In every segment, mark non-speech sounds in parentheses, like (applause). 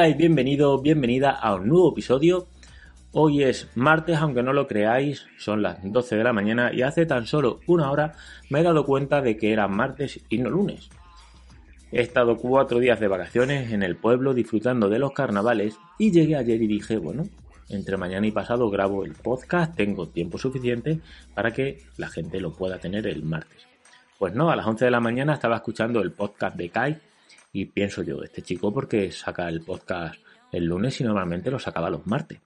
Hola y bienvenido, bienvenida a un nuevo episodio. Hoy es martes, aunque no lo creáis, son las 12 de la mañana y hace tan solo una hora me he dado cuenta de que era martes y no lunes. He estado cuatro días de vacaciones en el pueblo disfrutando de los carnavales y llegué ayer y dije, bueno, entre mañana y pasado grabo el podcast, tengo tiempo suficiente para que la gente lo pueda tener el martes. Pues no, a las 11 de la mañana estaba escuchando el podcast de Kai y pienso yo, este chico porque saca el podcast el lunes y normalmente lo sacaba los martes.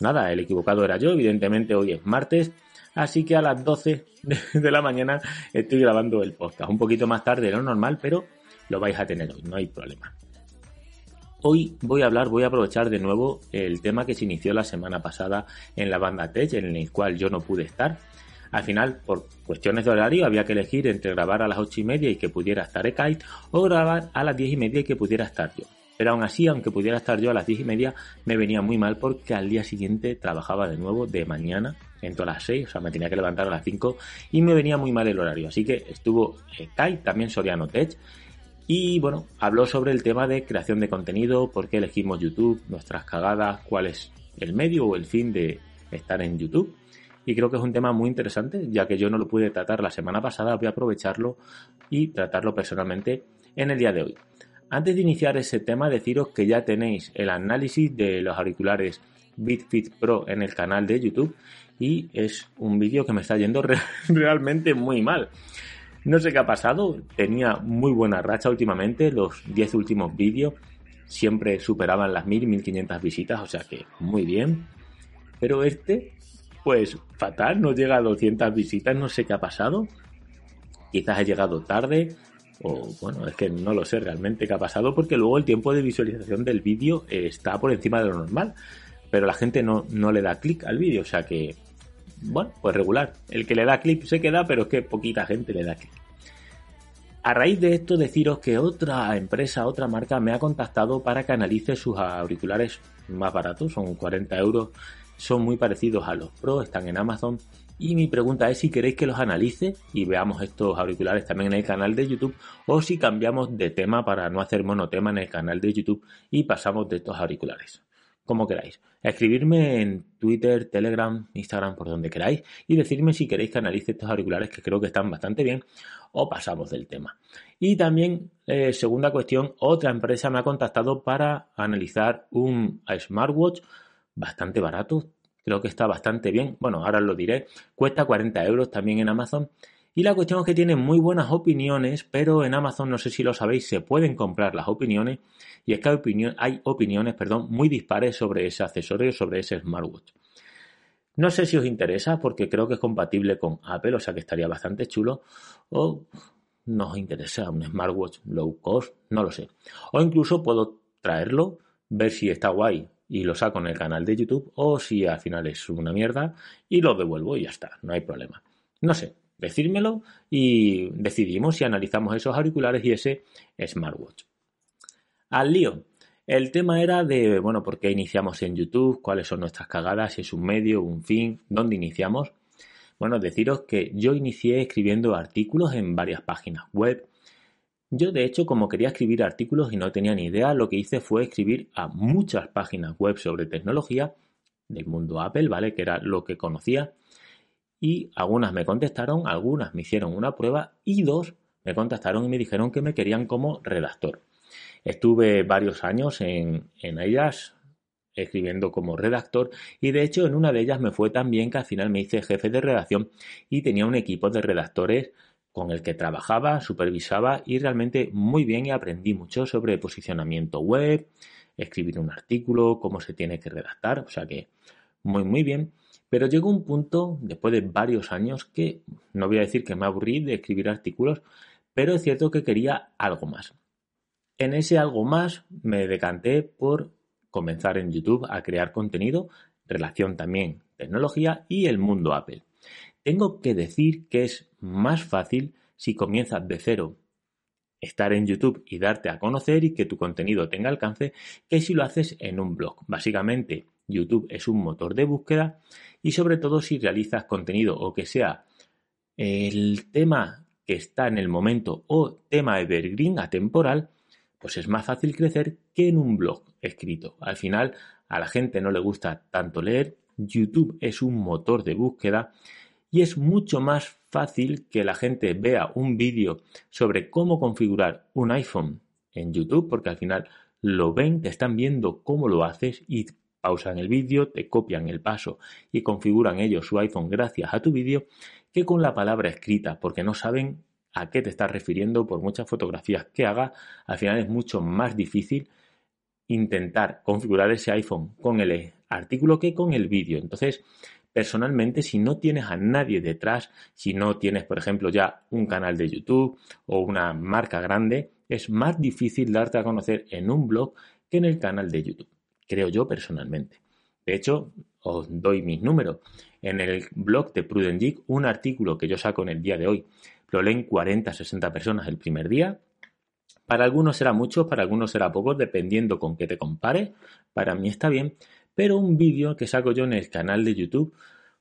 Nada, el equivocado era yo, evidentemente hoy es martes, así que a las 12 (laughs) de la mañana estoy grabando el podcast. Un poquito más tarde de lo normal, pero lo vais a tener hoy, no hay problema. Hoy voy a hablar, voy a aprovechar de nuevo el tema que se inició la semana pasada en la banda Tech, en el cual yo no pude estar, al final, por cuestiones de horario, había que elegir entre grabar a las ocho y media y que pudiera estar Ekite o grabar a las diez y media y que pudiera estar yo. Pero aún así, aunque pudiera estar yo a las diez y media, me venía muy mal porque al día siguiente trabajaba de nuevo de mañana, entro a las 6, o sea, me tenía que levantar a las 5 y me venía muy mal el horario. Así que estuvo Kite, también Soriano Tech, y bueno, habló sobre el tema de creación de contenido, por qué elegimos YouTube, nuestras cagadas, cuál es el medio o el fin de estar en YouTube y creo que es un tema muy interesante, ya que yo no lo pude tratar la semana pasada, voy a aprovecharlo y tratarlo personalmente en el día de hoy. Antes de iniciar ese tema, deciros que ya tenéis el análisis de los auriculares BitFit Pro en el canal de YouTube y es un vídeo que me está yendo (laughs) realmente muy mal. No sé qué ha pasado, tenía muy buena racha últimamente, los 10 últimos vídeos siempre superaban las 1000, 1500 visitas, o sea que muy bien. Pero este pues fatal, no llega a 200 visitas, no sé qué ha pasado. Quizás he llegado tarde, o bueno, es que no lo sé realmente qué ha pasado, porque luego el tiempo de visualización del vídeo está por encima de lo normal, pero la gente no, no le da clic al vídeo, o sea que, bueno, pues regular. El que le da clic se queda, pero es que poquita gente le da clic. A raíz de esto, deciros que otra empresa, otra marca me ha contactado para que analice sus auriculares más baratos, son 40 euros son muy parecidos a los Pro, están en Amazon. Y mi pregunta es si queréis que los analice y veamos estos auriculares también en el canal de YouTube o si cambiamos de tema para no hacer monotema en el canal de YouTube y pasamos de estos auriculares. Como queráis. Escribirme en Twitter, Telegram, Instagram, por donde queráis y decirme si queréis que analice estos auriculares que creo que están bastante bien o pasamos del tema. Y también, eh, segunda cuestión, otra empresa me ha contactado para analizar un smartwatch bastante barato, creo que está bastante bien, bueno, ahora lo diré, cuesta 40 euros también en Amazon. Y la cuestión es que tiene muy buenas opiniones, pero en Amazon, no sé si lo sabéis, se pueden comprar las opiniones y es que hay, opinión, hay opiniones perdón, muy dispares sobre ese accesorio, sobre ese smartwatch. No sé si os interesa porque creo que es compatible con Apple, o sea que estaría bastante chulo. O no os interesa un smartwatch low cost, no lo sé. O incluso puedo traerlo, ver si está guay y lo saco en el canal de YouTube o si al final es una mierda y lo devuelvo y ya está, no hay problema. No sé, decírmelo y decidimos si analizamos esos auriculares y ese smartwatch. Al lío. El tema era de, bueno, ¿por qué iniciamos en YouTube? ¿Cuáles son nuestras cagadas? Si es un medio, un fin, ¿dónde iniciamos? Bueno, deciros que yo inicié escribiendo artículos en varias páginas web, yo de hecho como quería escribir artículos y no tenía ni idea, lo que hice fue escribir a muchas páginas web sobre tecnología del mundo Apple, ¿vale? Que era lo que conocía. Y algunas me contestaron, algunas me hicieron una prueba y dos me contactaron y me dijeron que me querían como redactor. Estuve varios años en, en ellas escribiendo como redactor y de hecho en una de ellas me fue tan bien que al final me hice jefe de redacción y tenía un equipo de redactores con el que trabajaba, supervisaba y realmente muy bien y aprendí mucho sobre posicionamiento web, escribir un artículo, cómo se tiene que redactar, o sea que muy muy bien. Pero llegó un punto, después de varios años, que no voy a decir que me aburrí de escribir artículos, pero es cierto que quería algo más. En ese algo más me decanté por comenzar en YouTube a crear contenido, relación también tecnología y el mundo Apple. Tengo que decir que es más fácil si comienzas de cero estar en YouTube y darte a conocer y que tu contenido tenga alcance que si lo haces en un blog. Básicamente, YouTube es un motor de búsqueda y sobre todo si realizas contenido o que sea el tema que está en el momento o tema evergreen atemporal, pues es más fácil crecer que en un blog escrito. Al final, a la gente no le gusta tanto leer, YouTube es un motor de búsqueda y es mucho más fácil que la gente vea un vídeo sobre cómo configurar un iPhone en YouTube, porque al final lo ven, te están viendo cómo lo haces y pausan el vídeo, te copian el paso y configuran ellos su iPhone gracias a tu vídeo, que con la palabra escrita, porque no saben a qué te estás refiriendo por muchas fotografías que haga, al final es mucho más difícil intentar configurar ese iPhone con el artículo que con el vídeo. Entonces, personalmente, si no tienes a nadie detrás, si no tienes, por ejemplo, ya un canal de YouTube o una marca grande, es más difícil darte a conocer en un blog que en el canal de YouTube, creo yo personalmente. De hecho, os doy mis números. En el blog de Prudent Geek, un artículo que yo saco en el día de hoy, lo leen 40-60 personas el primer día. Para algunos será mucho, para algunos será poco, dependiendo con qué te compare. Para mí está bien, pero un vídeo que saco yo en el canal de YouTube,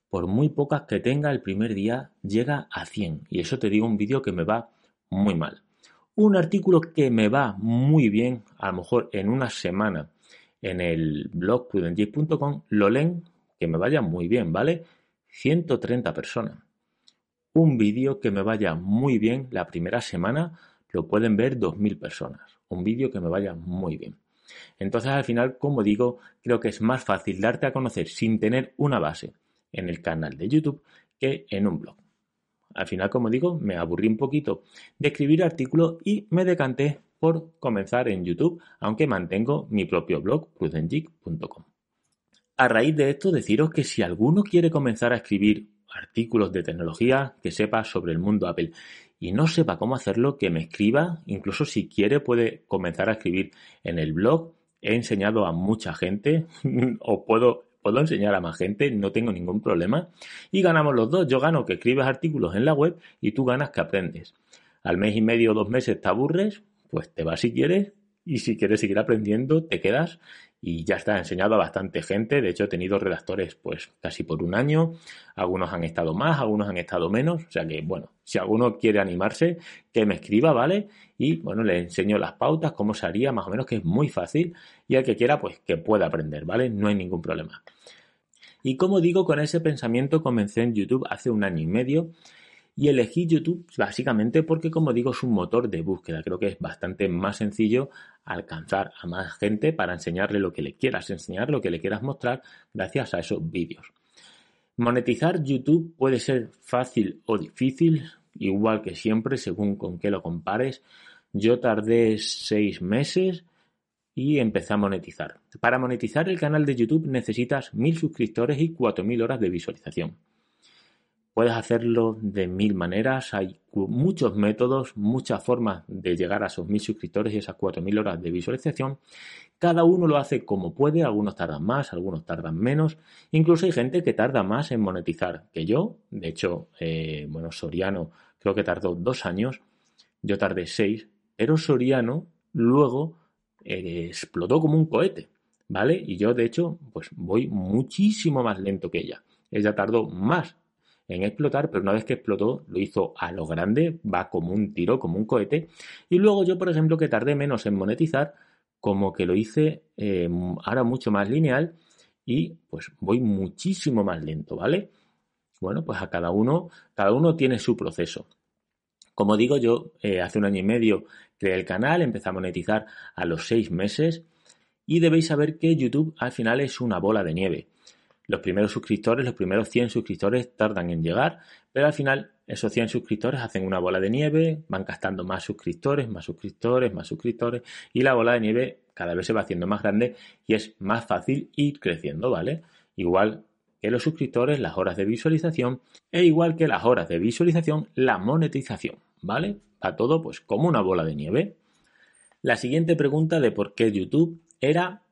por muy pocas que tenga el primer día, llega a 100. Y eso te digo un vídeo que me va muy mal. Un artículo que me va muy bien, a lo mejor en una semana, en el blog prudentgeek.com, lo leen, que me vaya muy bien, ¿vale? 130 personas. Un vídeo que me vaya muy bien la primera semana, lo pueden ver 2.000 personas. Un vídeo que me vaya muy bien. Entonces, al final, como digo, creo que es más fácil darte a conocer sin tener una base en el canal de YouTube que en un blog. Al final, como digo, me aburrí un poquito de escribir artículos y me decanté por comenzar en YouTube, aunque mantengo mi propio blog, prudentgeek.com. A raíz de esto, deciros que si alguno quiere comenzar a escribir artículos de tecnología, que sepa sobre el mundo Apple y no sepa cómo hacerlo, que me escriba, incluso si quiere puede comenzar a escribir en el blog. He enseñado a mucha gente, (laughs) o puedo, puedo enseñar a más gente, no tengo ningún problema. Y ganamos los dos. Yo gano que escribes artículos en la web y tú ganas que aprendes. Al mes y medio o dos meses te aburres, pues te vas si quieres y si quieres seguir aprendiendo te quedas y ya está enseñado a bastante gente. De hecho, he tenido redactores pues casi por un año. Algunos han estado más, algunos han estado menos. O sea que, bueno, si alguno quiere animarse, que me escriba, ¿vale? Y bueno, le enseño las pautas, cómo se haría, más o menos, que es muy fácil. Y al que quiera, pues que pueda aprender, ¿vale? No hay ningún problema. Y como digo, con ese pensamiento comencé en YouTube hace un año y medio y elegí YouTube básicamente porque, como digo, es un motor de búsqueda. Creo que es bastante más sencillo alcanzar a más gente para enseñarle lo que le quieras enseñar, lo que le quieras mostrar gracias a esos vídeos. Monetizar YouTube puede ser fácil o difícil, igual que siempre, según con qué lo compares. Yo tardé seis meses y empecé a monetizar. Para monetizar el canal de YouTube necesitas mil suscriptores y cuatro mil horas de visualización. Puedes hacerlo de mil maneras, hay muchos métodos, muchas formas de llegar a esos mil suscriptores y esas cuatro mil horas de visualización. Cada uno lo hace como puede, algunos tardan más, algunos tardan menos. Incluso hay gente que tarda más en monetizar que yo. De hecho, eh, bueno, Soriano creo que tardó dos años, yo tardé seis, pero Soriano luego eh, explotó como un cohete, ¿vale? Y yo, de hecho, pues voy muchísimo más lento que ella. Ella tardó más en explotar, pero una vez que explotó lo hizo a lo grande, va como un tiro, como un cohete. Y luego yo, por ejemplo, que tardé menos en monetizar, como que lo hice eh, ahora mucho más lineal y pues voy muchísimo más lento, ¿vale? Bueno, pues a cada uno, cada uno tiene su proceso. Como digo yo, eh, hace un año y medio creé el canal, empecé a monetizar a los seis meses y debéis saber que YouTube al final es una bola de nieve. Los primeros suscriptores, los primeros 100 suscriptores tardan en llegar, pero al final esos 100 suscriptores hacen una bola de nieve, van gastando más suscriptores, más suscriptores, más suscriptores y la bola de nieve cada vez se va haciendo más grande y es más fácil ir creciendo, ¿vale? Igual que los suscriptores, las horas de visualización e igual que las horas de visualización, la monetización, ¿vale? A todo pues como una bola de nieve. La siguiente pregunta de por qué YouTube era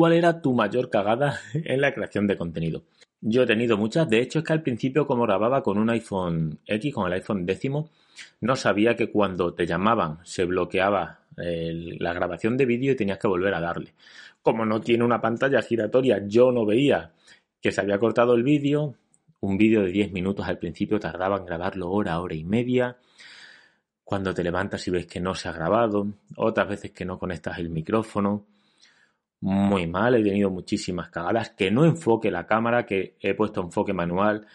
¿cuál era tu mayor cagada (laughs) en la creación de contenido? Yo he tenido muchas, de hecho es que al principio como grababa con un iPhone X, con el iPhone décimo, no sabía que cuando te llamaban se bloqueaba la grabación de vídeo y tenías que volver a darle. Como no tiene una pantalla giratoria, yo no veía que se había cortado el vídeo. Un vídeo de 10 minutos al principio tardaba en grabarlo hora, hora y media. Cuando te levantas y ves que no se ha grabado, otras veces que no conectas el micrófono. Muy mal, he tenido muchísimas cagadas. Que no enfoque la cámara, que he puesto enfoque manual.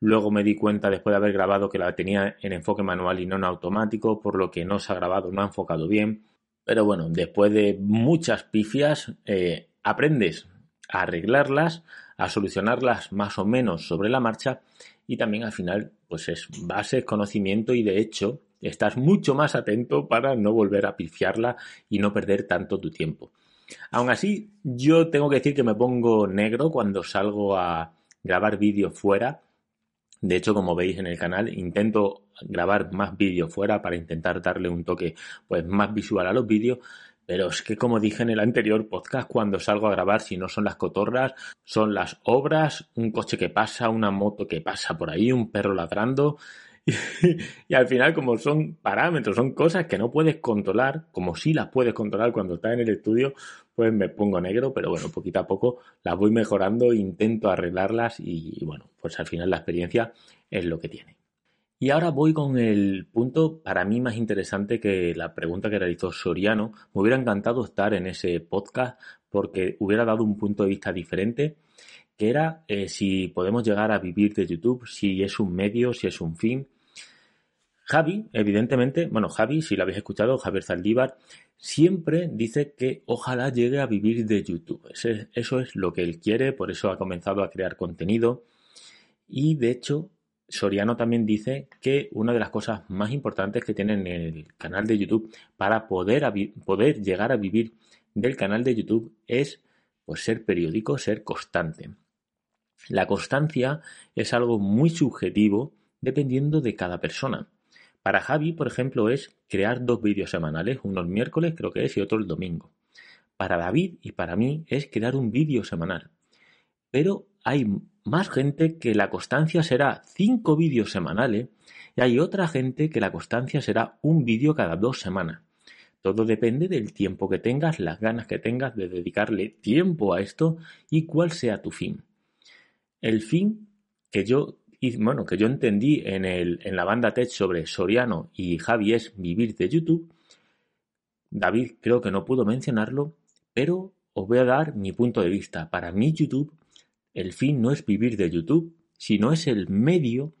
Luego me di cuenta después de haber grabado que la tenía en enfoque manual y no en automático, por lo que no se ha grabado, no ha enfocado bien. Pero bueno, después de muchas pifias, eh, aprendes a arreglarlas, a solucionarlas más o menos sobre la marcha y también al final pues es base, conocimiento y de hecho estás mucho más atento para no volver a pifiarla y no perder tanto tu tiempo. Aún así, yo tengo que decir que me pongo negro cuando salgo a grabar vídeos fuera. De hecho, como veis en el canal, intento grabar más vídeos fuera para intentar darle un toque pues más visual a los vídeos, pero es que como dije en el anterior podcast, cuando salgo a grabar, si no son las cotorras, son las obras, un coche que pasa, una moto que pasa por ahí, un perro ladrando. (laughs) Y, al final, como son parámetros, son cosas que no puedes controlar, como si las puedes controlar cuando estás en el estudio, pues me pongo negro, pero bueno, poquito a poco las voy mejorando, intento arreglarlas y bueno, pues al final la experiencia es lo que tiene. Y ahora voy con el punto para mí más interesante que la pregunta que realizó Soriano. Me hubiera encantado estar en ese podcast porque hubiera dado un punto de vista diferente, era eh, si podemos llegar a vivir de YouTube, si es un medio, si es un fin. Javi, evidentemente, bueno, Javi, si lo habéis escuchado, Javier Zaldívar, siempre dice que ojalá llegue a vivir de YouTube. eso es lo que él quiere, por eso ha comenzado a crear contenido. Y de hecho, Soriano también dice que una de las cosas más importantes que tiene en el canal de YouTube para poder, poder llegar a vivir del canal de YouTube es pues, ser periódico, ser constante. La constancia es algo muy subjetivo dependiendo de cada persona. Para Javi, por ejemplo, es crear dos vídeos semanales, uno el miércoles creo que es y otro el domingo. Para David y para mí es crear un vídeo semanal. Pero hay más gente que la constancia será cinco vídeos semanales y hay otra gente que la constancia será un vídeo cada dos semanas. Todo depende del tiempo que tengas, las ganas que tengas de dedicarle tiempo a esto y cuál sea tu fin. El fin que yo, bueno, que yo entendí en, el, en la banda TED sobre Soriano y Javi es vivir de YouTube. David creo que no pudo mencionarlo, pero os voy a dar mi punto de vista. Para mí YouTube el fin no es vivir de YouTube, sino es el medio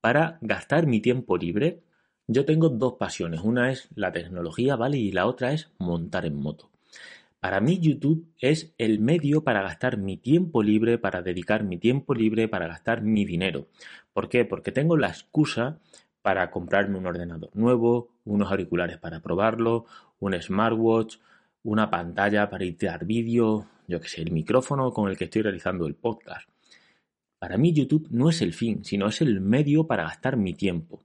para gastar mi tiempo libre. Yo tengo dos pasiones, una es la tecnología, ¿vale? Y la otra es montar en moto. Para mí YouTube es el medio para gastar mi tiempo libre, para dedicar mi tiempo libre, para gastar mi dinero. ¿Por qué? Porque tengo la excusa para comprarme un ordenador nuevo, unos auriculares para probarlo, un smartwatch, una pantalla para editar vídeo, yo que sé, el micrófono con el que estoy realizando el podcast. Para mí YouTube no es el fin, sino es el medio para gastar mi tiempo.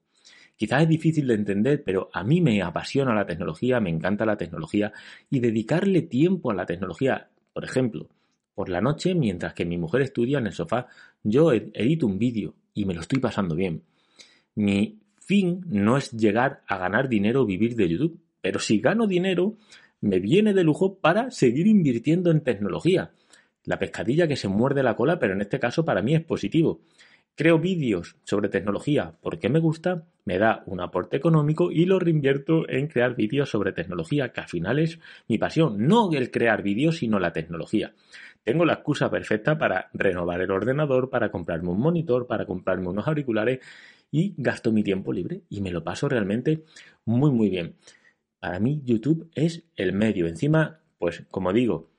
Quizás es difícil de entender, pero a mí me apasiona la tecnología, me encanta la tecnología y dedicarle tiempo a la tecnología, por ejemplo, por la noche, mientras que mi mujer estudia en el sofá, yo edito un vídeo y me lo estoy pasando bien. Mi fin no es llegar a ganar dinero o vivir de YouTube, pero si gano dinero, me viene de lujo para seguir invirtiendo en tecnología. La pescadilla que se muerde la cola, pero en este caso para mí es positivo. Creo vídeos sobre tecnología porque me gusta, me da un aporte económico y lo reinvierto en crear vídeos sobre tecnología, que al final es mi pasión, no el crear vídeos, sino la tecnología. Tengo la excusa perfecta para renovar el ordenador, para comprarme un monitor, para comprarme unos auriculares y gasto mi tiempo libre y me lo paso realmente muy muy bien. Para mí YouTube es el medio. Encima, pues como digo,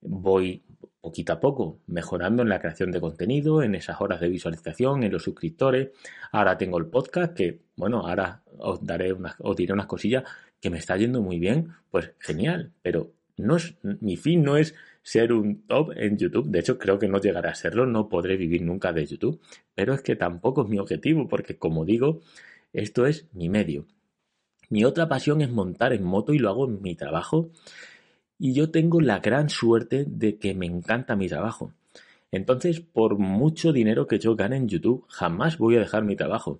voy poquito a poco mejorando en la creación de contenido, en esas horas de visualización, en los suscriptores. Ahora tengo el podcast que, bueno, ahora os daré unas, os diré unas cosillas que me está yendo muy bien, pues genial, pero no es, mi fin no es ser un top en YouTube. De hecho, creo que no llegaré a serlo, no podré vivir nunca de YouTube. Pero es que tampoco es mi objetivo, porque como digo, esto es mi medio. Mi otra pasión es montar en moto y lo hago en mi trabajo y yo tengo la gran suerte de que me encanta mi trabajo. Entonces, por mucho dinero que yo gane en YouTube, jamás voy a dejar mi trabajo.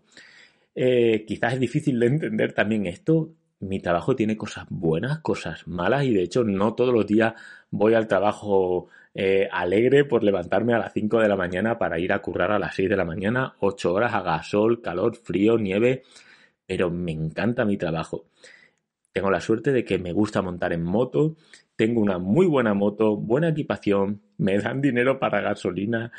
Eh, quizás es difícil de entender también esto. Mi trabajo tiene cosas buenas, cosas malas y de hecho no todos los días voy al trabajo eh, alegre por levantarme a las 5 de la mañana para ir a currar a las 6 de la mañana, 8 horas, haga sol, calor, frío, nieve, pero me encanta mi trabajo. Tengo la suerte de que me gusta montar en moto, tengo una muy buena moto, buena equipación, me dan dinero para gasolina,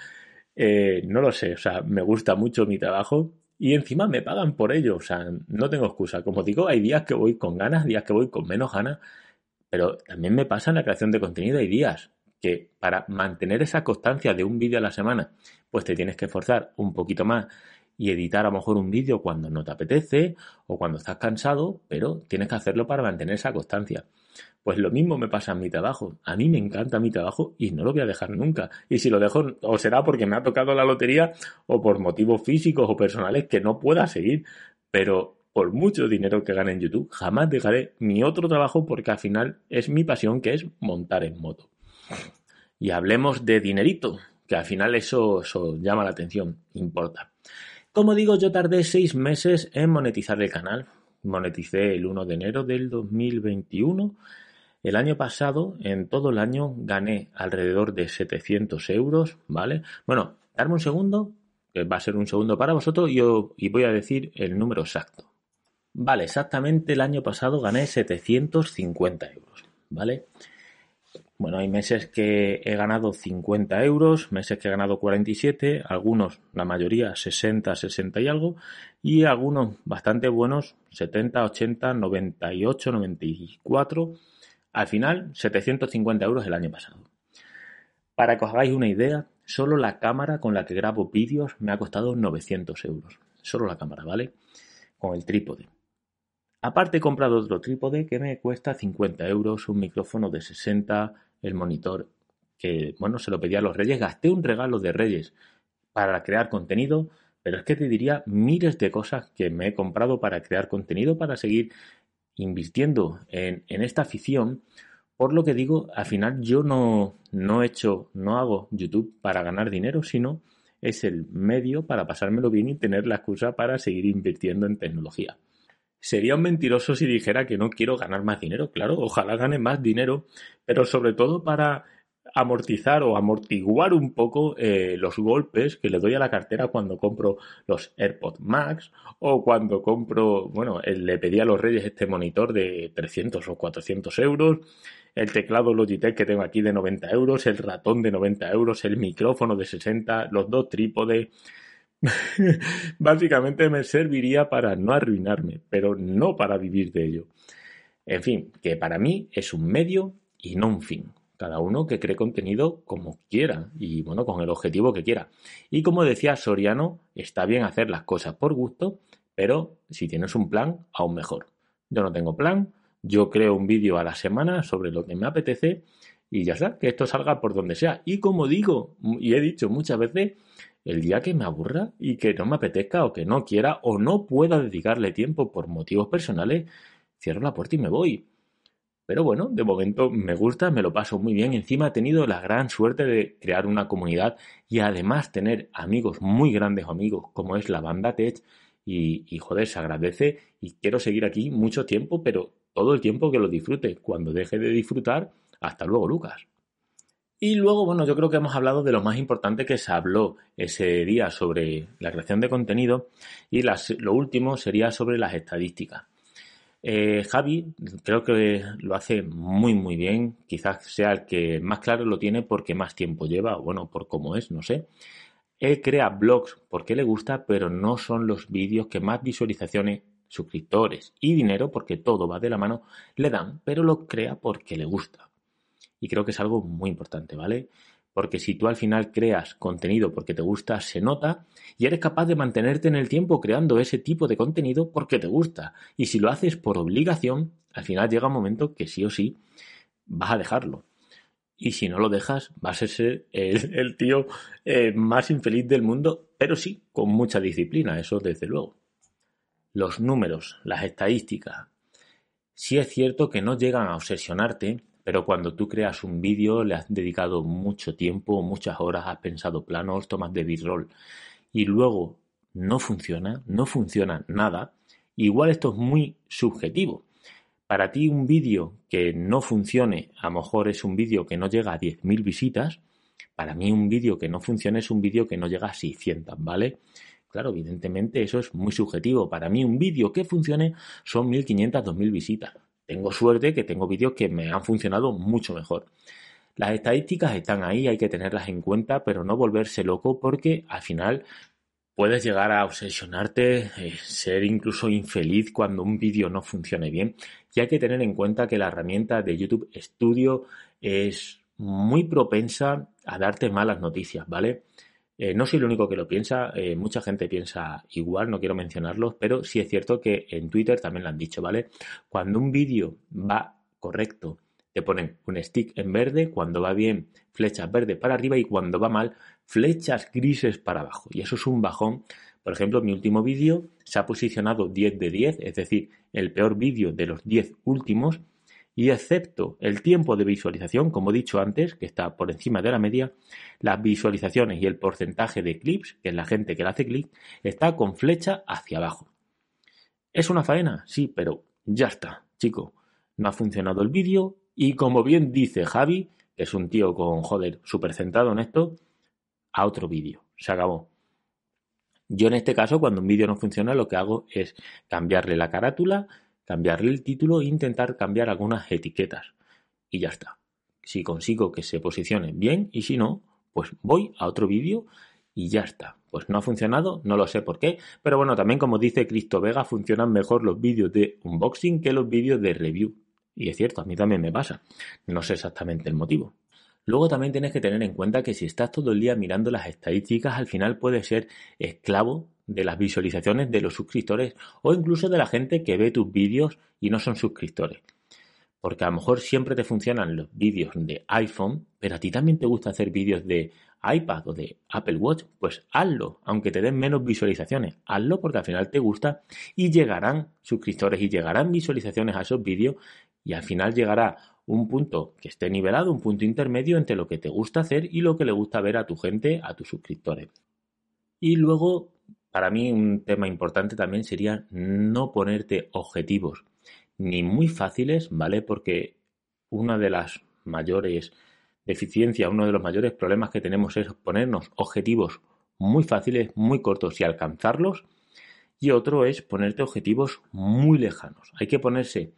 eh, no lo sé, o sea, me gusta mucho mi trabajo y encima me pagan por ello, o sea, no tengo excusa. Como digo, hay días que voy con ganas, días que voy con menos ganas, pero también me pasa en la creación de contenido, hay días que para mantener esa constancia de un vídeo a la semana, pues te tienes que esforzar un poquito más y editar a lo mejor un vídeo cuando no te apetece o cuando estás cansado, pero tienes que hacerlo para mantener esa constancia. Pues lo mismo me pasa en mi trabajo. A mí me encanta mi trabajo y no lo voy a dejar nunca. Y si lo dejo, o será porque me ha tocado la lotería o por motivos físicos o personales que no pueda seguir. Pero por mucho dinero que gane en YouTube, jamás dejaré mi otro trabajo porque al final es mi pasión que es montar en moto. Y hablemos de dinerito, que al final eso, eso llama la atención, importa. Como digo, yo tardé seis meses en monetizar el canal. Moneticé el 1 de enero del 2021. El año pasado, en todo el año, gané alrededor de 700 euros, ¿vale? Bueno, darme un segundo, que va a ser un segundo para vosotros, y, y voy a decir el número exacto. Vale, exactamente el año pasado gané 750 euros, ¿vale? Bueno, hay meses que he ganado 50 euros, meses que he ganado 47, algunos, la mayoría, 60, 60 y algo, y algunos bastante buenos, 70, 80, 98, 94, al final 750 euros el año pasado. Para que os hagáis una idea, solo la cámara con la que grabo vídeos me ha costado 900 euros. Solo la cámara, ¿vale? Con el trípode. Aparte he comprado otro trípode que me cuesta 50 euros, un micrófono de 60, el monitor que, bueno, se lo pedí a los reyes. Gasté un regalo de reyes para crear contenido, pero es que te diría miles de cosas que me he comprado para crear contenido, para seguir invirtiendo en, esta afición. Por lo que digo, al final yo no, no he no hago YouTube para ganar dinero, sino es el medio para pasármelo bien y tener la excusa para seguir invirtiendo en tecnología. Sería un mentiroso si dijera que no quiero ganar más dinero. Claro, ojalá gane más dinero, pero sobre todo para amortizar o amortiguar un poco eh, los golpes que le doy a la cartera cuando compro los AirPods Max o cuando compro, bueno, le pedí a los Reyes este monitor de 300 o 400 euros, el teclado Logitech que tengo aquí de 90 euros, el ratón de 90 euros, el micrófono de 60, los dos trípodes, (laughs) Básicamente me serviría para no arruinarme, pero no para vivir de ello. En fin, que para mí es un medio y no un fin. Cada uno que cree contenido como quiera y bueno, con el objetivo que quiera. Y como decía Soriano, está bien hacer las cosas por gusto, pero si tienes un plan, aún mejor. Yo no tengo plan, yo creo un vídeo a la semana sobre lo que me apetece y ya está, que esto salga por donde sea. Y como digo, y he dicho muchas veces, el día que me aburra y que no me apetezca o que no quiera o no pueda dedicarle tiempo por motivos personales, cierro la puerta y me voy. Pero bueno, de momento me gusta, me lo paso muy bien. Encima he tenido la gran suerte de crear una comunidad y además tener amigos muy grandes amigos como es la banda Tech. Y, y joder, se agradece y quiero seguir aquí mucho tiempo, pero todo el tiempo que lo disfrute. Cuando deje de disfrutar, hasta luego, Lucas. Y luego, bueno, yo creo que hemos hablado de lo más importante que se habló ese día sobre la creación de contenido y lo último sería sobre las estadísticas. Eh, Javi creo que lo hace muy muy bien, quizás sea el que más claro lo tiene porque más tiempo lleva, bueno, por cómo es, no sé. Él crea blogs porque le gusta, pero no son los vídeos que más visualizaciones, suscriptores y dinero, porque todo va de la mano, le dan, pero lo crea porque le gusta. Y creo que es algo muy importante, ¿vale? Porque si tú al final creas contenido porque te gusta, se nota y eres capaz de mantenerte en el tiempo creando ese tipo de contenido porque te gusta. Y si lo haces por obligación, al final llega un momento que sí o sí vas a dejarlo. Y si no lo dejas, vas a ser el, tío eh, más infeliz del mundo, pero sí, con mucha disciplina, eso desde luego. Los números, las estadísticas. Sí es cierto que no llegan a obsesionarte, pero cuando tú creas un vídeo, le has dedicado mucho tiempo, muchas horas, has pensado planos, tomas de b-roll y luego no funciona, no funciona nada, igual esto es muy subjetivo. Para ti un vídeo que no funcione, a lo mejor es un vídeo que no llega a 10.000 visitas, para mí un vídeo que no funcione es un vídeo que no llega a 600, ¿vale? Claro, evidentemente eso es muy subjetivo. Para mí un vídeo que funcione son 1.500, 2.000 visitas. Tengo suerte que tengo vídeos que me han funcionado mucho mejor. Las estadísticas están ahí, hay que tenerlas en cuenta, pero no volverse loco porque al final puedes llegar a obsesionarte, eh, ser incluso infeliz cuando un vídeo no funcione bien. Y hay que tener en cuenta que la herramienta de YouTube Studio es muy propensa a darte malas noticias, ¿vale? Eh, no soy el único que lo piensa, eh, mucha gente piensa igual, no quiero mencionarlos, pero sí es cierto que en Twitter también lo han dicho, ¿vale? Cuando un vídeo va correcto, te ponen un stick en verde, cuando va bien, flechas verdes para arriba y cuando va mal, flechas grises para abajo. Y eso es un bajón. Por ejemplo, mi último vídeo se ha posicionado 10 de 10, es decir, el peor vídeo de los 10 últimos, y excepto el tiempo de visualización, como he dicho antes, que está por encima de la media, las visualizaciones y el porcentaje de clips, que es la gente que le hace clic, está con flecha hacia abajo. ¿Es una faena? Sí, pero ya está, chico. No ha funcionado el vídeo y como bien dice Javi, que es un tío con, joder, súper centrado en esto, a otro vídeo. Se acabó. Yo en este caso, cuando un vídeo no funciona, lo que hago es cambiarle la carátula, cambiarle el título e intentar cambiar algunas etiquetas. Y ya está. Si consigo que se posicione bien y si no, pues voy a otro vídeo y ya está. Pues no ha funcionado, no lo sé por qué, pero bueno, también como dice Cristo Vega, funcionan mejor los vídeos de unboxing que los vídeos de review. Y es cierto, a mí también me pasa. No sé exactamente el motivo. Luego también tienes que tener en cuenta que si estás todo el día mirando las estadísticas, al final puedes ser esclavo de las visualizaciones de los suscriptores o incluso de la gente que ve tus vídeos y no son suscriptores. Porque a lo mejor siempre te funcionan los vídeos de iPhone, pero a ti también te gusta hacer vídeos de iPad o de Apple Watch, pues hazlo, aunque te den menos visualizaciones. Hazlo porque al final te gusta y llegarán suscriptores y llegarán visualizaciones a esos vídeos y al final llegará un punto que esté nivelado, un punto intermedio entre lo que te gusta hacer y lo que le gusta ver a tu gente, a tus suscriptores. Y luego para mí un tema importante también sería no ponerte objetivos ni muy fáciles, ¿vale? Porque una de las mayores deficiencias, uno de los mayores problemas que tenemos es ponernos objetivos muy fáciles, muy cortos y alcanzarlos. Y otro es ponerte objetivos muy lejanos. Hay que ponerse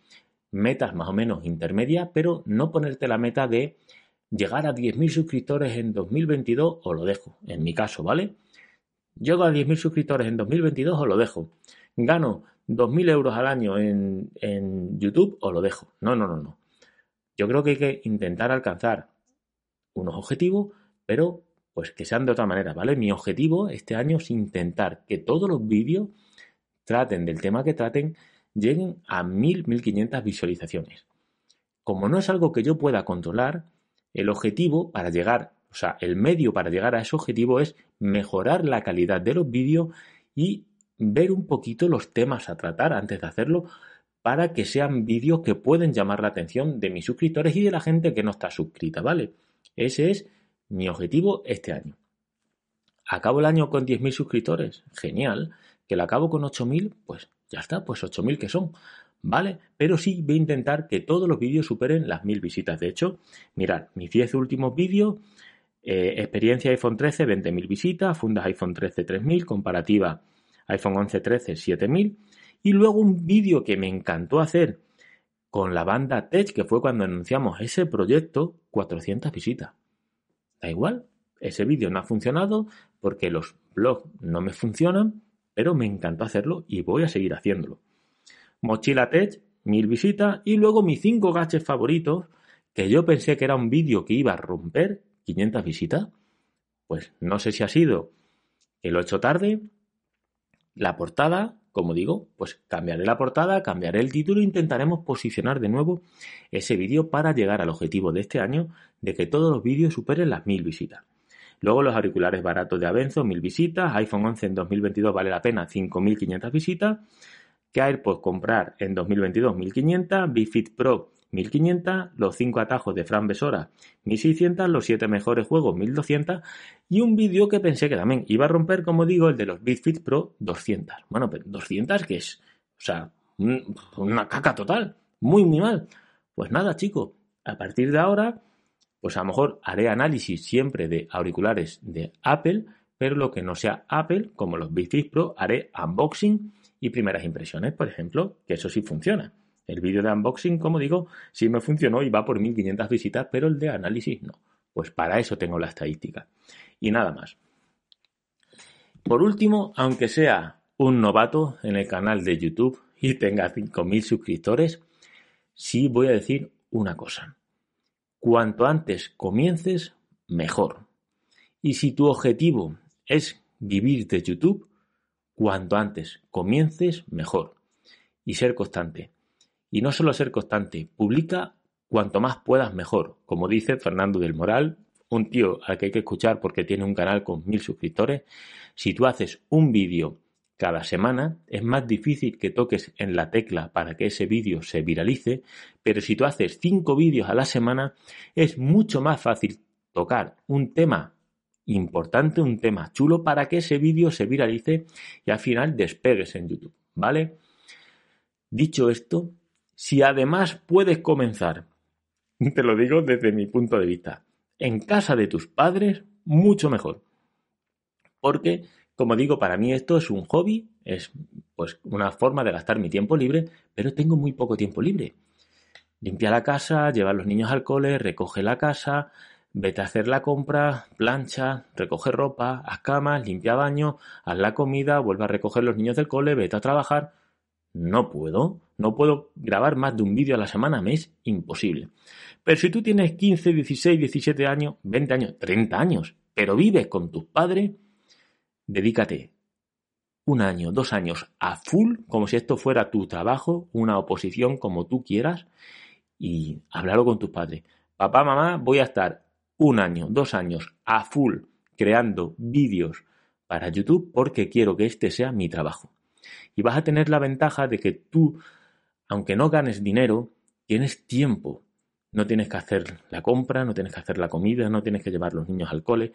metas más o menos intermedias, pero no ponerte la meta de llegar a 10.000 suscriptores en 2022 o lo dejo, en mi caso, ¿vale? Llego a 10.000 suscriptores en 2022 o lo dejo. Gano 2.000 euros al año en, en YouTube o lo dejo. No, no, no, no. Yo creo que hay que intentar alcanzar unos objetivos, pero pues que sean de otra manera, ¿vale? Mi objetivo este año es intentar que todos los vídeos traten del tema que traten, lleguen a 1000, 1500 visualizaciones. Como no es algo que yo pueda controlar, el objetivo para llegar o sea, el medio para llegar a ese objetivo es mejorar la calidad de los vídeos y ver un poquito los temas a tratar antes de hacerlo para que sean vídeos que pueden llamar la atención de mis suscriptores y de la gente que no está suscrita, ¿vale? Ese es mi objetivo este año. ¿Acabo el año con 10.000 suscriptores? Genial. ¿Que lo acabo con 8.000? Pues ya está, pues 8.000 que son. ¿Vale? Pero sí voy a intentar que todos los vídeos superen las 1.000 visitas. De hecho, mirad, mis 10 últimos vídeos eh, experiencia iPhone 13, 20.000 visitas. Fundas iPhone 13, 3.000. Comparativa iPhone 11, 13, 7.000. Y luego un vídeo que me encantó hacer con la banda Tech, que fue cuando anunciamos ese proyecto, 400 visitas. Da igual, ese vídeo no ha funcionado porque los blogs no me funcionan, pero me encantó hacerlo y voy a seguir haciéndolo. Mochila Tech, mil visitas y luego mis cinco gaches favoritos, que yo pensé que era un vídeo que iba a romper 500 visitas. Pues no sé si ha sido que lo he hecho tarde, la portada, como digo, pues cambiaré la portada, cambiaré el título e intentaremos posicionar de nuevo ese vídeo para llegar al objetivo de este año de que todos los vídeos superen las mil visitas. Luego los auriculares baratos de Avenzo, mil visitas, iPhone 11 en 2022 vale la pena 5.500 visitas, que AirPods comprar en 2022 1.500, Bifit Pro 1500, los 5 atajos de Fran Besora 1600, los 7 mejores juegos 1200 y un vídeo que pensé que también iba a romper, como digo, el de los Bitfit Pro 200. Bueno, pero 200 que es, o sea, una caca total, muy, muy mal. Pues nada, chicos, a partir de ahora, pues a lo mejor haré análisis siempre de auriculares de Apple, pero lo que no sea Apple, como los Bitfit Pro, haré unboxing y primeras impresiones, por ejemplo, que eso sí funciona. El vídeo de unboxing, como digo, sí me funcionó y va por 1500 visitas, pero el de análisis no. Pues para eso tengo la estadística. Y nada más. Por último, aunque sea un novato en el canal de YouTube y tenga 5.000 suscriptores, sí voy a decir una cosa. Cuanto antes comiences, mejor. Y si tu objetivo es vivir de YouTube, cuanto antes comiences, mejor. Y ser constante. Y no solo ser constante, publica cuanto más puedas mejor. Como dice Fernando del Moral, un tío al que hay que escuchar porque tiene un canal con mil suscriptores, si tú haces un vídeo cada semana, es más difícil que toques en la tecla para que ese vídeo se viralice, pero si tú haces cinco vídeos a la semana, es mucho más fácil tocar un tema importante, un tema chulo para que ese vídeo se viralice y al final despegues en YouTube, ¿vale? Dicho esto, si además puedes comenzar, te lo digo desde mi punto de vista, en casa de tus padres, mucho mejor. Porque, como digo, para mí esto es un hobby, es pues una forma de gastar mi tiempo libre, pero tengo muy poco tiempo libre. Limpia la casa, lleva a los niños al cole, recoge la casa, vete a hacer la compra, plancha, recoge ropa, haz camas, limpia baño, haz la comida, vuelve a recoger los niños del cole, vete a trabajar. No puedo. No puedo grabar más de un vídeo a la semana, me es imposible. Pero si tú tienes 15, 16, 17 años, 20 años, 30 años, pero vives con tus padres, dedícate un año, dos años a full, como si esto fuera tu trabajo, una oposición como tú quieras, y hablarlo con tus padres. Papá, mamá, voy a estar un año, dos años a full creando vídeos para YouTube porque quiero que este sea mi trabajo. Y vas a tener la ventaja de que tú aunque no ganes dinero, tienes tiempo. No tienes que hacer la compra, no tienes que hacer la comida, no tienes que llevar los niños al cole,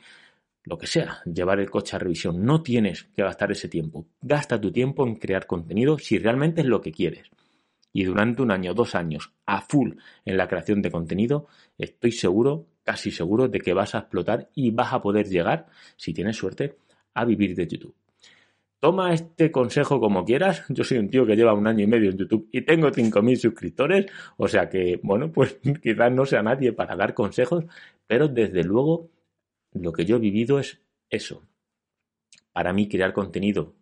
lo que sea, llevar el coche a revisión. No tienes que gastar ese tiempo. Gasta tu tiempo en crear contenido si realmente es lo que quieres. Y durante un año, dos años, a full en la creación de contenido, estoy seguro, casi seguro, de que vas a explotar y vas a poder llegar, si tienes suerte, a vivir de YouTube. Toma este consejo como quieras. Yo soy un tío que lleva un año y medio en YouTube y tengo 5.000 suscriptores. O sea que, bueno, pues (laughs) quizás no sea nadie para dar consejos, pero desde luego lo que yo he vivido es eso. Para mí crear contenido,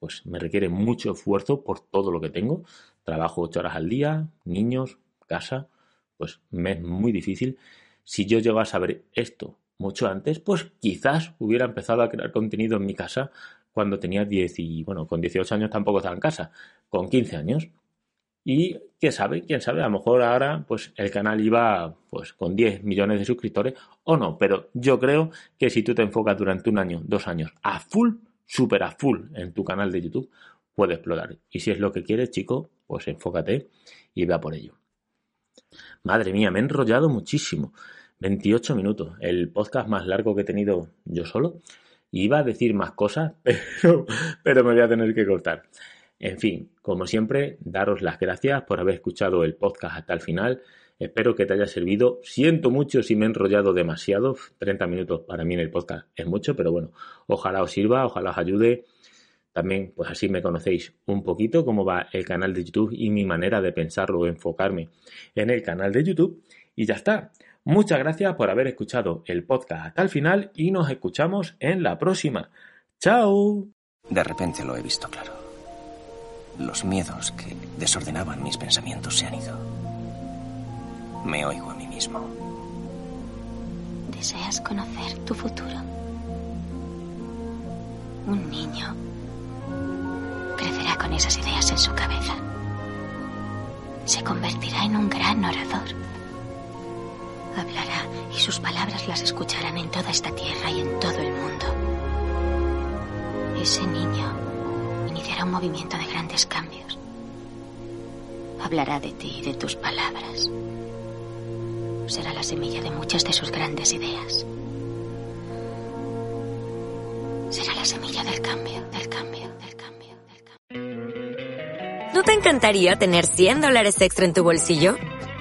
pues me requiere mucho esfuerzo por todo lo que tengo. Trabajo ocho horas al día, niños, casa, pues me es muy difícil. Si yo llego a saber esto mucho antes, pues quizás hubiera empezado a crear contenido en mi casa cuando tenía 10 y, bueno, con 18 años tampoco estaba en casa, con 15 años. Y quién sabe, quién sabe, a lo mejor ahora pues el canal iba pues con 10 millones de suscriptores o no, pero yo creo que si tú te enfocas durante un año, dos años a full, súper a full en tu canal de YouTube, puede explotar. Y si es lo que quieres, chico, pues enfócate y vea por ello. Madre mía, me he enrollado muchísimo. 28 minutos, el podcast más largo que he tenido yo solo. Iba a decir más cosas, (laughs) pero, pero me voy a tener que cortar. En fin, como siempre, daros las gracias por haber escuchado el podcast hasta el final. Espero que te haya servido. Siento mucho si me he enrollado demasiado. 30 minutos para mí en el podcast es mucho, pero bueno, ojalá os sirva, ojalá os ayude. También, pues así me conocéis un poquito cómo va el canal de YouTube y mi manera de pensarlo o enfocarme en el canal de YouTube. Y ya está. Muchas gracias por haber escuchado el podcast hasta el final y nos escuchamos en la próxima. ¡Chao! De repente lo he visto claro. Los miedos que desordenaban mis pensamientos se han ido. Me oigo a mí mismo. ¿Deseas conocer tu futuro? Un niño crecerá con esas ideas en su cabeza. Se convertirá en un gran orador. Hablará y sus palabras las escucharán en toda esta tierra y en todo el mundo. Ese niño iniciará un movimiento de grandes cambios. Hablará de ti y de tus palabras. Será la semilla de muchas de sus grandes ideas. Será la semilla del cambio, del cambio, del cambio, del cambio. ¿No te encantaría tener 100 dólares extra en tu bolsillo?